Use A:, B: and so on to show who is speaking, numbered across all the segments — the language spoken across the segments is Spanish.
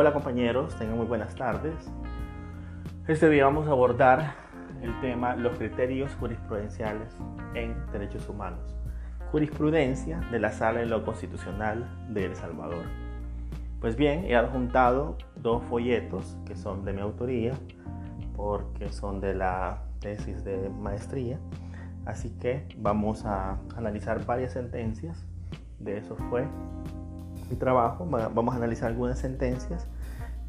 A: Hola compañeros, tengan muy buenas tardes. Este día vamos a abordar el tema los criterios jurisprudenciales en derechos humanos. Jurisprudencia de la Sala de lo Constitucional de El Salvador. Pues bien, he adjuntado dos folletos que son de mi autoría porque son de la tesis de maestría. Así que vamos a analizar varias sentencias. De eso fue mi trabajo. Vamos a analizar algunas sentencias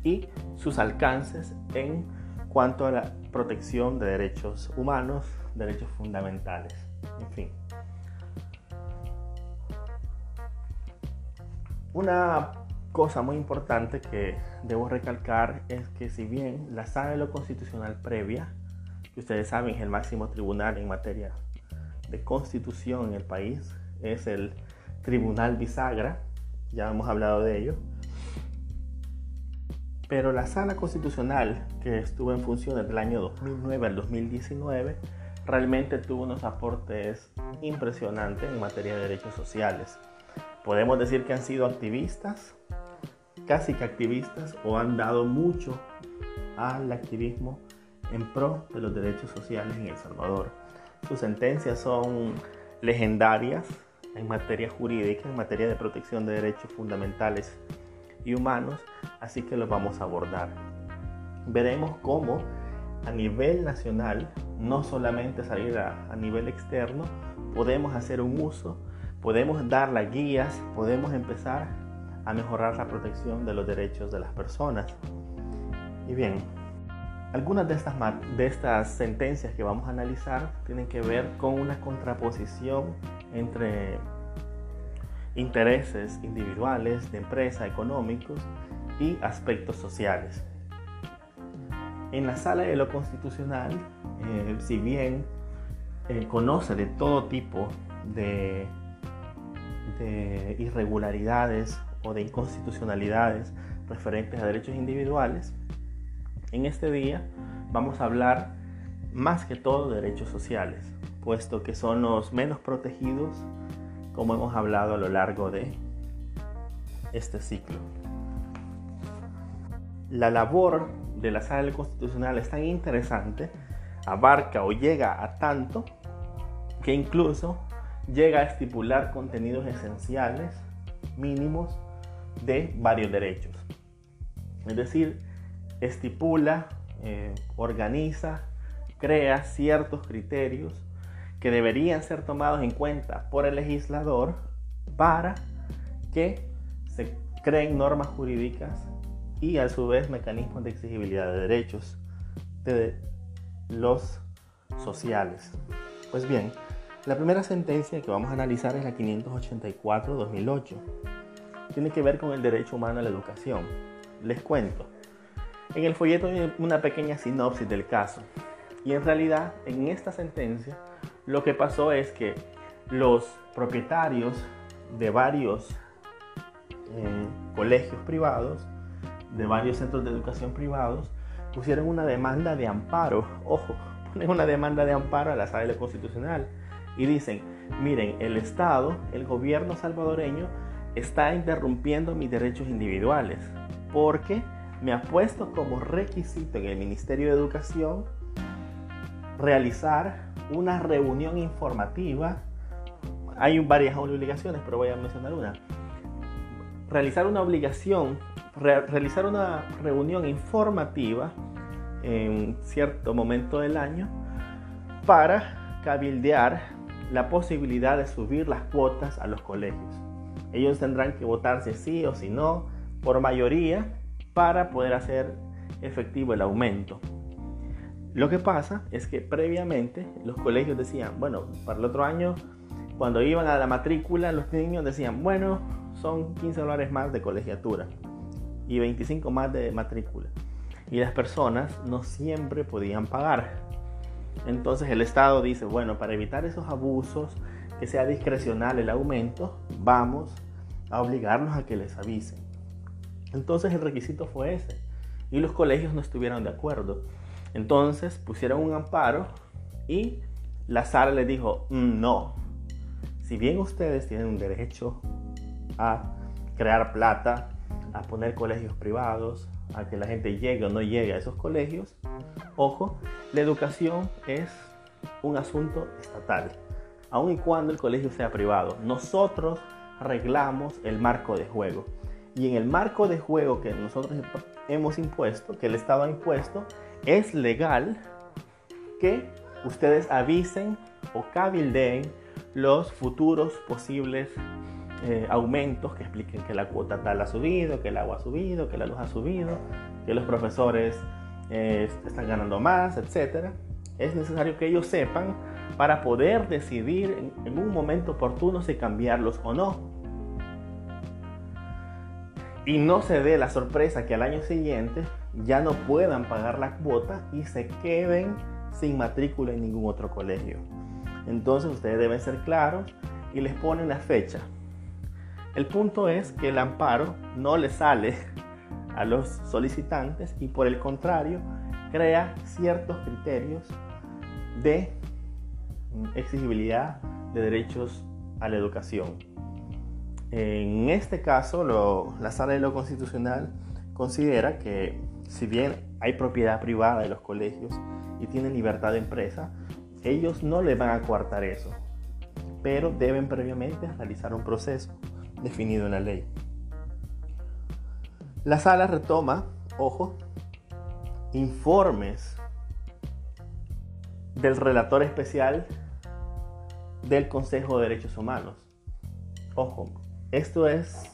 A: y sus alcances en cuanto a la protección de derechos humanos, derechos fundamentales, en fin. Una cosa muy importante que debo recalcar es que si bien la sala de lo constitucional previa, que ustedes saben es el máximo tribunal en materia de constitución en el país, es el Tribunal Bisagra, ya hemos hablado de ello, pero la sala constitucional que estuvo en función desde el año 2009 al 2019 realmente tuvo unos aportes impresionantes en materia de derechos sociales. Podemos decir que han sido activistas, casi que activistas, o han dado mucho al activismo en pro de los derechos sociales en El Salvador. Sus sentencias son legendarias en materia jurídica, en materia de protección de derechos fundamentales y humanos, así que los vamos a abordar. Veremos cómo a nivel nacional, no solamente salir a, nivel externo, podemos hacer un uso, podemos dar las guías, podemos empezar a mejorar la protección de los derechos de las personas. Y bien, algunas de estas, de estas sentencias que vamos a analizar tienen que ver con una contraposición entre intereses individuales, de empresa, económicos y aspectos sociales. En la sala de lo constitucional, eh, si bien eh, conoce de todo tipo de, de irregularidades o de inconstitucionalidades referentes a derechos individuales, en este día vamos a hablar más que todo de derechos sociales, puesto que son los menos protegidos como hemos hablado a lo largo de este ciclo. La labor de la sala constitucional es tan interesante, abarca o llega a tanto, que incluso llega a estipular contenidos esenciales, mínimos, de varios derechos. Es decir, estipula, eh, organiza, crea ciertos criterios que deberían ser tomados en cuenta por el legislador para que se creen normas jurídicas y a su vez mecanismos de exigibilidad de derechos de los sociales. Pues bien, la primera sentencia que vamos a analizar es la 584-2008. Tiene que ver con el derecho humano a la educación. Les cuento. En el folleto hay una pequeña sinopsis del caso. Y en realidad, en esta sentencia, lo que pasó es que los propietarios de varios eh, colegios privados, de varios centros de educación privados, pusieron una demanda de amparo, ojo, ponen una demanda de amparo a la sala constitucional y dicen, miren, el Estado, el gobierno salvadoreño está interrumpiendo mis derechos individuales porque me ha puesto como requisito en el Ministerio de Educación realizar una reunión informativa. Hay varias obligaciones, pero voy a mencionar una. Realizar una obligación, realizar una reunión informativa en cierto momento del año para cabildear la posibilidad de subir las cuotas a los colegios. Ellos tendrán que votar si sí o si no por mayoría para poder hacer efectivo el aumento. Lo que pasa es que previamente los colegios decían, bueno, para el otro año, cuando iban a la matrícula, los niños decían, bueno, son 15 dólares más de colegiatura y 25 más de matrícula. Y las personas no siempre podían pagar. Entonces el Estado dice, bueno, para evitar esos abusos, que sea discrecional el aumento, vamos a obligarnos a que les avisen. Entonces el requisito fue ese. Y los colegios no estuvieron de acuerdo. Entonces pusieron un amparo y la sala les dijo, no, si bien ustedes tienen un derecho a crear plata, a poner colegios privados, a que la gente llegue o no llegue a esos colegios. Ojo, la educación es un asunto estatal, aun y cuando el colegio sea privado. Nosotros arreglamos el marco de juego. Y en el marco de juego que nosotros hemos impuesto, que el Estado ha impuesto, es legal que ustedes avisen o cabildeen los futuros posibles eh, aumentos que expliquen que la cuota tal ha subido, que el agua ha subido, que la luz ha subido, que los profesores eh, están ganando más, etc. Es necesario que ellos sepan para poder decidir en, en un momento oportuno si cambiarlos o no. Y no se dé la sorpresa que al año siguiente ya no puedan pagar la cuota y se queden sin matrícula en ningún otro colegio. Entonces ustedes deben ser claros y les ponen la fecha. El punto es que el amparo no le sale a los solicitantes y por el contrario crea ciertos criterios de exigibilidad de derechos a la educación. En este caso, la Sala de lo Constitucional considera que si bien hay propiedad privada de los colegios y tienen libertad de empresa, ellos no le van a coartar eso, pero deben previamente realizar un proceso definido en la ley. La sala retoma, ojo, informes del relator especial del Consejo de Derechos Humanos. Ojo, esto es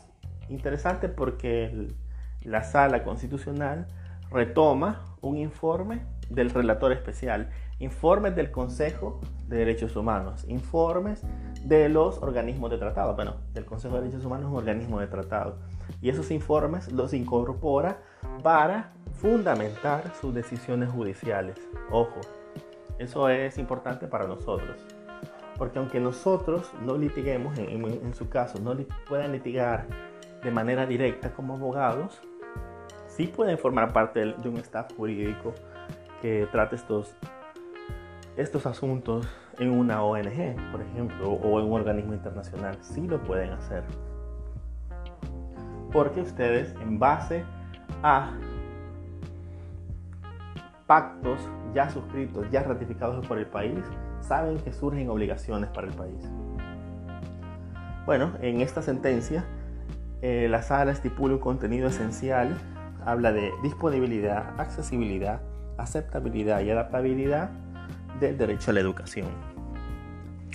A: interesante porque la sala constitucional retoma un informe del relator especial, informes del Consejo de Derechos Humanos, informes de los organismos de tratado. Bueno, el Consejo de Derechos Humanos es un organismo de tratado. Y esos informes los incorpora para fundamentar sus decisiones judiciales. Ojo, eso es importante para nosotros. Porque aunque nosotros no litiguemos, en, su caso, no puedan litigar de manera directa como abogados, sí pueden formar parte de un staff jurídico que trate estos, estos asuntos en una ONG, por ejemplo, o en un organismo internacional. Sí lo pueden hacer. Porque ustedes, en base a pactos ya suscritos, ya ratificados por el país, saben que surgen obligaciones para el país. Bueno, en esta sentencia, eh, la sala estipula un contenido esencial, habla de disponibilidad, accesibilidad, aceptabilidad y adaptabilidad del derecho a la educación.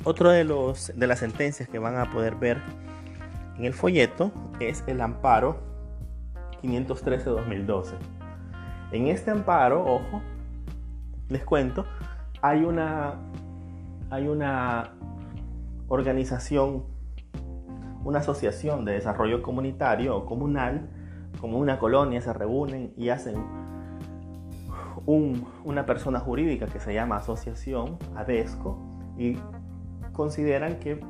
A: Otro de, los, de las sentencias que van a poder ver en el folleto es el amparo 513-2012. En este amparo, ojo, les cuento, hay una hay una organización, una asociación de desarrollo comunitario o comunal, como una colonia, se reúnen y hacen una persona jurídica que se llama asociación, ADESCO, y consideran que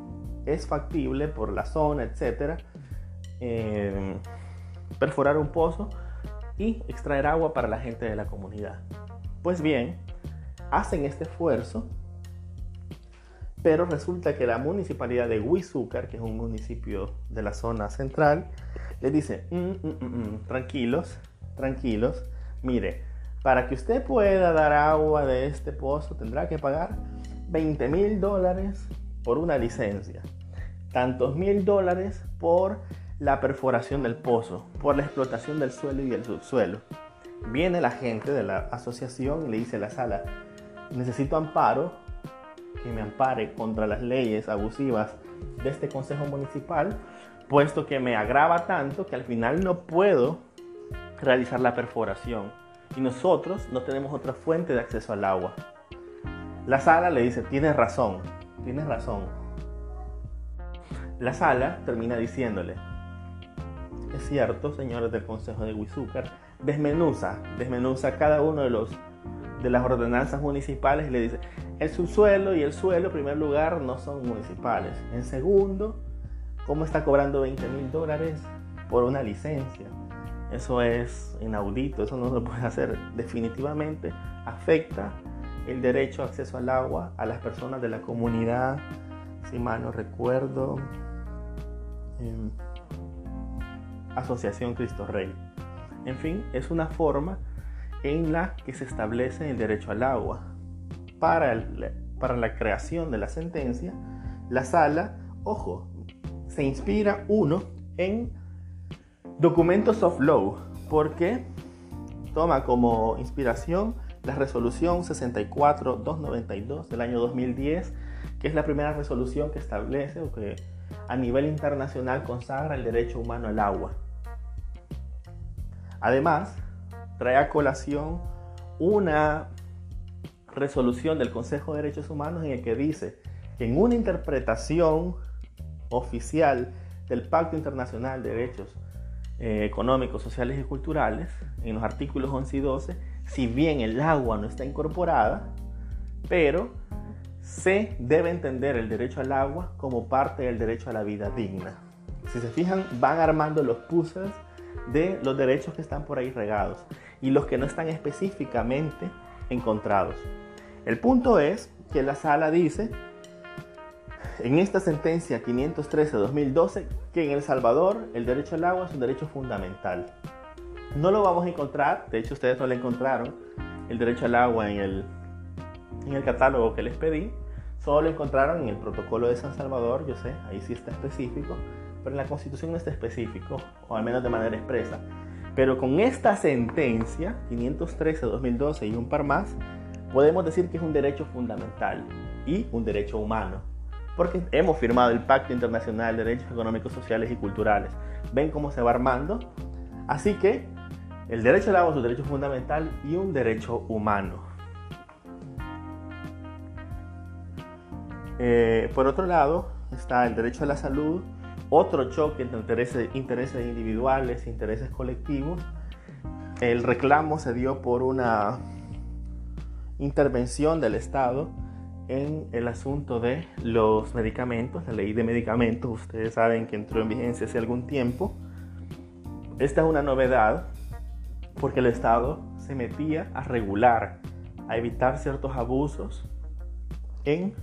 A: es factible por la zona, etcétera, eh, perforar un pozo y extraer agua para la gente de la comunidad. Pues bien, hacen este esfuerzo pero resulta que la municipalidad de Huizúcar, que es un municipio de la zona central, le dice, mm, mm, mm, tranquilos, tranquilos, mire, para que usted pueda dar agua de este pozo tendrá que pagar 20 mil dólares por una licencia, tantos mil dólares por la perforación del pozo, por la explotación del suelo y el subsuelo. Viene la gente de la asociación y le dice a la sala, necesito amparo que me ampare contra las leyes abusivas de este Consejo Municipal, puesto que me agrava tanto que al final no puedo realizar la perforación y nosotros no tenemos otra fuente de acceso al agua. La sala le dice, tienes razón, tienes razón. La sala termina diciéndole, es cierto, señores del Consejo de Huizúcar, desmenuza, desmenuza cada uno de los de las ordenanzas municipales y le dice, el subsuelo y el suelo, en primer lugar, no son municipales. En segundo, ¿cómo está cobrando 20 mil dólares por una licencia? Eso es inaudito, eso no se puede hacer. Definitivamente afecta el derecho a acceso al agua a las personas de la comunidad, si mal no recuerdo. Em, Asociación Cristo Rey. En fin, es una forma en la que se establece el derecho al agua. Para, para la creación de la sentencia, la sala, ojo, se inspira uno en documentos of law, porque toma como inspiración la resolución 64-292 del año 2010, que es la primera resolución que establece o que a nivel internacional consagra el derecho humano al agua. Además, trae a colación una resolución del Consejo de Derechos Humanos en el que dice que en una interpretación oficial del Pacto Internacional de Derechos eh, Económicos, Sociales y Culturales, en los artículos 11 y 12, si bien el agua no está incorporada, pero se debe entender el derecho al agua como parte del derecho a la vida digna. Si se fijan, van armando los puzzles de los derechos que están por ahí regados y los que no están específicamente encontrados. El punto es que la sala dice en esta sentencia 513-2012 que en El Salvador el derecho al agua es un derecho fundamental. No lo vamos a encontrar, de hecho ustedes no le encontraron el derecho al agua en el, en el catálogo que les pedí, solo lo encontraron en el protocolo de San Salvador, yo sé, ahí sí está específico, pero en la Constitución no está específico, o al menos de manera expresa. Pero con esta sentencia, 513-2012 y un par más, podemos decir que es un derecho fundamental y un derecho humano, porque hemos firmado el Pacto Internacional de Derechos Económicos, Sociales y Culturales. ¿Ven cómo se va armando? Así que el derecho al agua es un derecho fundamental y un derecho humano. Eh, por otro lado, está el derecho a la salud, otro choque entre intereses, intereses individuales intereses colectivos. El reclamo se dio por una intervención del Estado en el asunto de los medicamentos, la ley de medicamentos, ustedes saben que entró en vigencia hace algún tiempo. Esta es una novedad porque el Estado se metía a regular, a evitar ciertos abusos en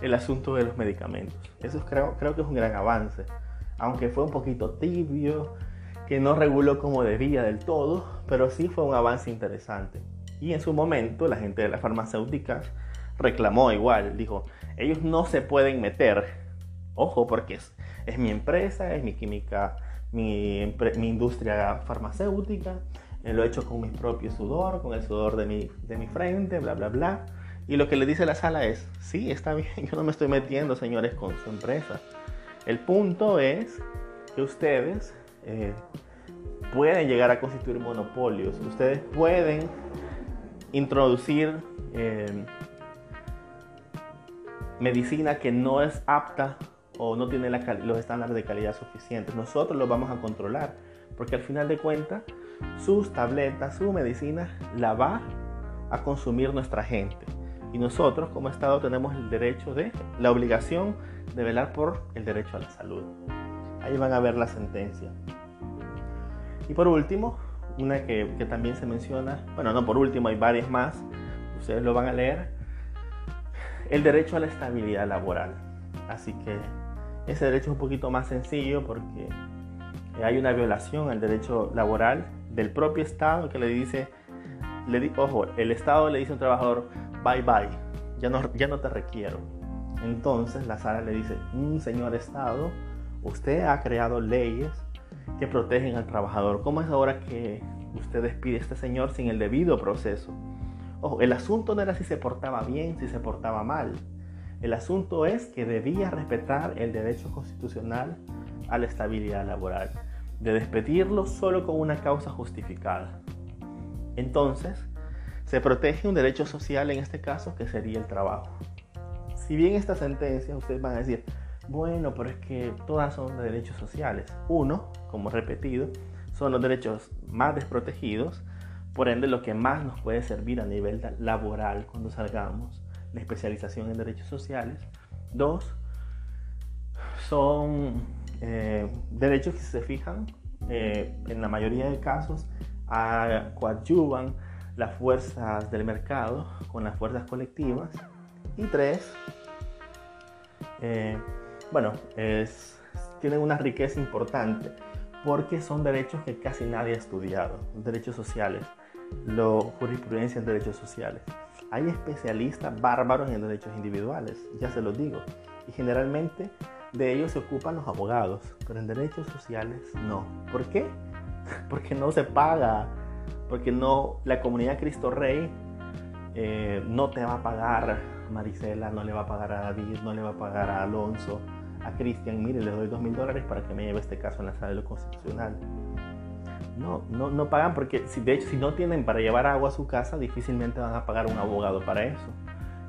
A: el asunto de los medicamentos. Eso creo, creo que es un gran avance, aunque fue un poquito tibio, que no reguló como debía del todo, pero sí fue un avance interesante. Y en su momento la gente de las farmacéuticas reclamó igual, dijo, ellos no se pueden meter, ojo, porque es, es mi empresa, es mi química, mi, mi industria farmacéutica, eh, lo he hecho con mi propio sudor, con el sudor de mi, de mi frente, bla, bla, bla. Y lo que le dice la sala es, sí, está bien, yo no me estoy metiendo, señores, con su empresa. El punto es que ustedes eh, pueden llegar a constituir monopolios, ustedes pueden introducir eh, medicina que no es apta o no tiene los estándares de calidad suficientes. Nosotros los vamos a controlar, porque al final de cuentas, sus tabletas, su medicina, la va a consumir nuestra gente. Y nosotros como Estado tenemos el derecho de, la obligación de velar por el derecho a la salud. Ahí van a ver la sentencia. Y por último, una que, también se menciona, bueno, no por último, hay varias más, ustedes lo van a leer, el derecho a la estabilidad laboral. Así que ese derecho es un poquito más sencillo porque hay una violación al derecho laboral del propio Estado que le dice, le, ojo, el Estado le dice a un trabajador, bye bye, ya no, ya no te requiero. Entonces la sala le dice, un señor Estado, usted ha creado leyes que protegen al trabajador. ¿Cómo es ahora que usted despide a este señor sin el debido proceso? Ojo, el asunto no era si se portaba bien, si se portaba mal. El asunto es que debía respetar el derecho constitucional a la estabilidad laboral, de despedirlo solo con una causa justificada. Entonces, se protege un derecho social en este caso que sería el trabajo. Si bien esta sentencia, ustedes van a decir, bueno, pero es que todas son de derechos sociales. Uno, como repetido, son los derechos más desprotegidos, por ende lo que más nos puede servir a nivel laboral cuando salgamos, la especialización en derechos sociales. Dos, son eh, derechos que se fijan eh, en la mayoría de casos coadyuvan las fuerzas del mercado con las fuerzas colectivas. Y tres, eh, bueno, es, tienen una riqueza importante porque son derechos que casi nadie ha estudiado, derechos sociales, lo, jurisprudencia en derechos sociales. Hay especialistas bárbaros en derechos individuales, ya se los digo, y generalmente de ellos se ocupan los abogados, pero en derechos sociales no. ¿Por qué? Porque no se paga, porque no la comunidad Cristo Rey eh, no te va a pagar Marisela, no le va a pagar a David, no le va a pagar a Alonso, a Cristian, mire, le doy dos mil dólares para que me lleve este caso en la sala de lo constitucional. No, no, no pagan porque, si, de hecho, si no tienen para llevar agua a su casa, difícilmente van a pagar un abogado para eso.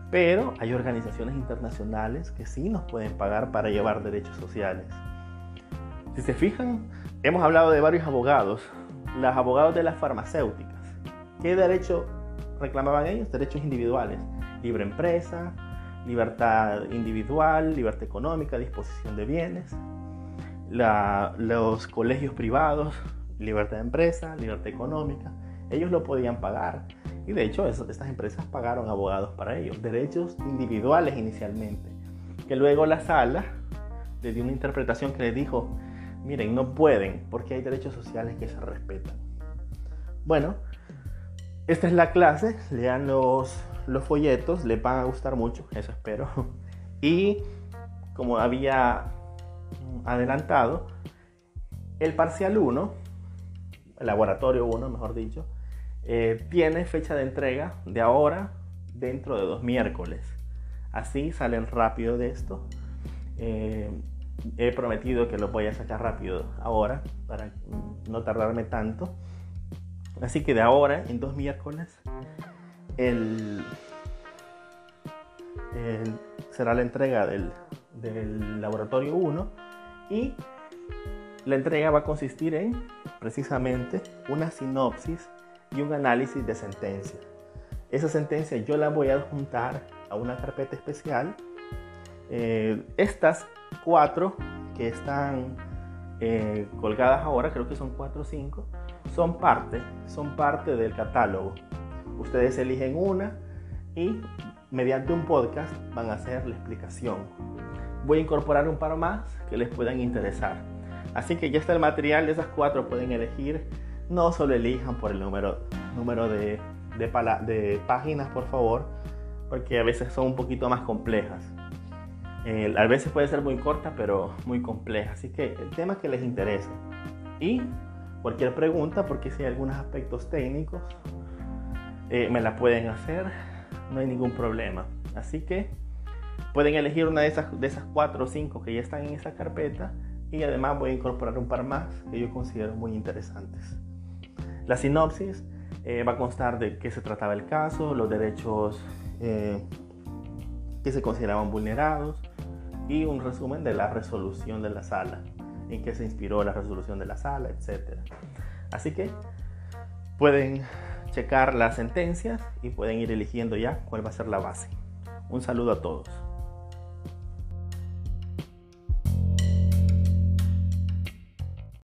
A: Pero hay organizaciones internacionales que sí nos pueden pagar para llevar derechos sociales. Si se fijan, hemos hablado de varios abogados, los abogados de las farmacéuticas. ¿Qué derecho reclamaban ellos? Derechos individuales, libre empresa, libertad individual, libertad económica, disposición de bienes. los colegios privados libertad de empresa, libertad económica. Ellos lo podían pagar. Y de hecho, estas empresas pagaron abogados para ellos. Derechos individuales inicialmente. Que luego la sala le dio una interpretación que les dijo, miren, no pueden porque hay derechos sociales que se respetan. Bueno, esta es la clase. Lean los, los folletos. Les van a gustar mucho, eso espero. Y como había adelantado, el parcial 1 laboratorio 1, mejor dicho, eh, tiene fecha de entrega de ahora dentro de dos miércoles. Así salen rápido de esto. Eh, he prometido que lo voy a sacar rápido ahora para no tardarme tanto. Así que de ahora, en dos miércoles, será la entrega del, del laboratorio 1 y la entrega va a consistir en precisamente una sinopsis y un análisis de sentencia. Esa sentencia yo la voy a adjuntar a una carpeta especial. Eh, estas cuatro que están eh, colgadas ahora, creo que son cuatro o cinco, son parte, son parte del catálogo. Ustedes eligen una y mediante un podcast van a hacer la explicación. Voy a incorporar un par más que les puedan interesar. Así que ya está el material de esas cuatro, pueden elegir. No solo elijan por el número, número de, de, páginas, por favor, porque a veces son un poquito más complejas. A veces puede ser muy corta, pero muy compleja. Así que el tema que les interese. Y cualquier pregunta, porque si hay algunos aspectos técnicos, eh, me la pueden hacer. No hay ningún problema. Así que pueden elegir una de esas, de esas cuatro o cinco que ya están en esa carpeta y además voy a incorporar un par más que yo considero muy interesantes. La sinopsis eh, va a constar de qué se trataba el caso, los derechos eh, que se consideraban vulnerados y un resumen de la resolución de la sala, en qué se inspiró la resolución de la sala, etc. Así que pueden checar las sentencias y pueden ir eligiendo ya cuál va a ser la base. Un saludo a todos.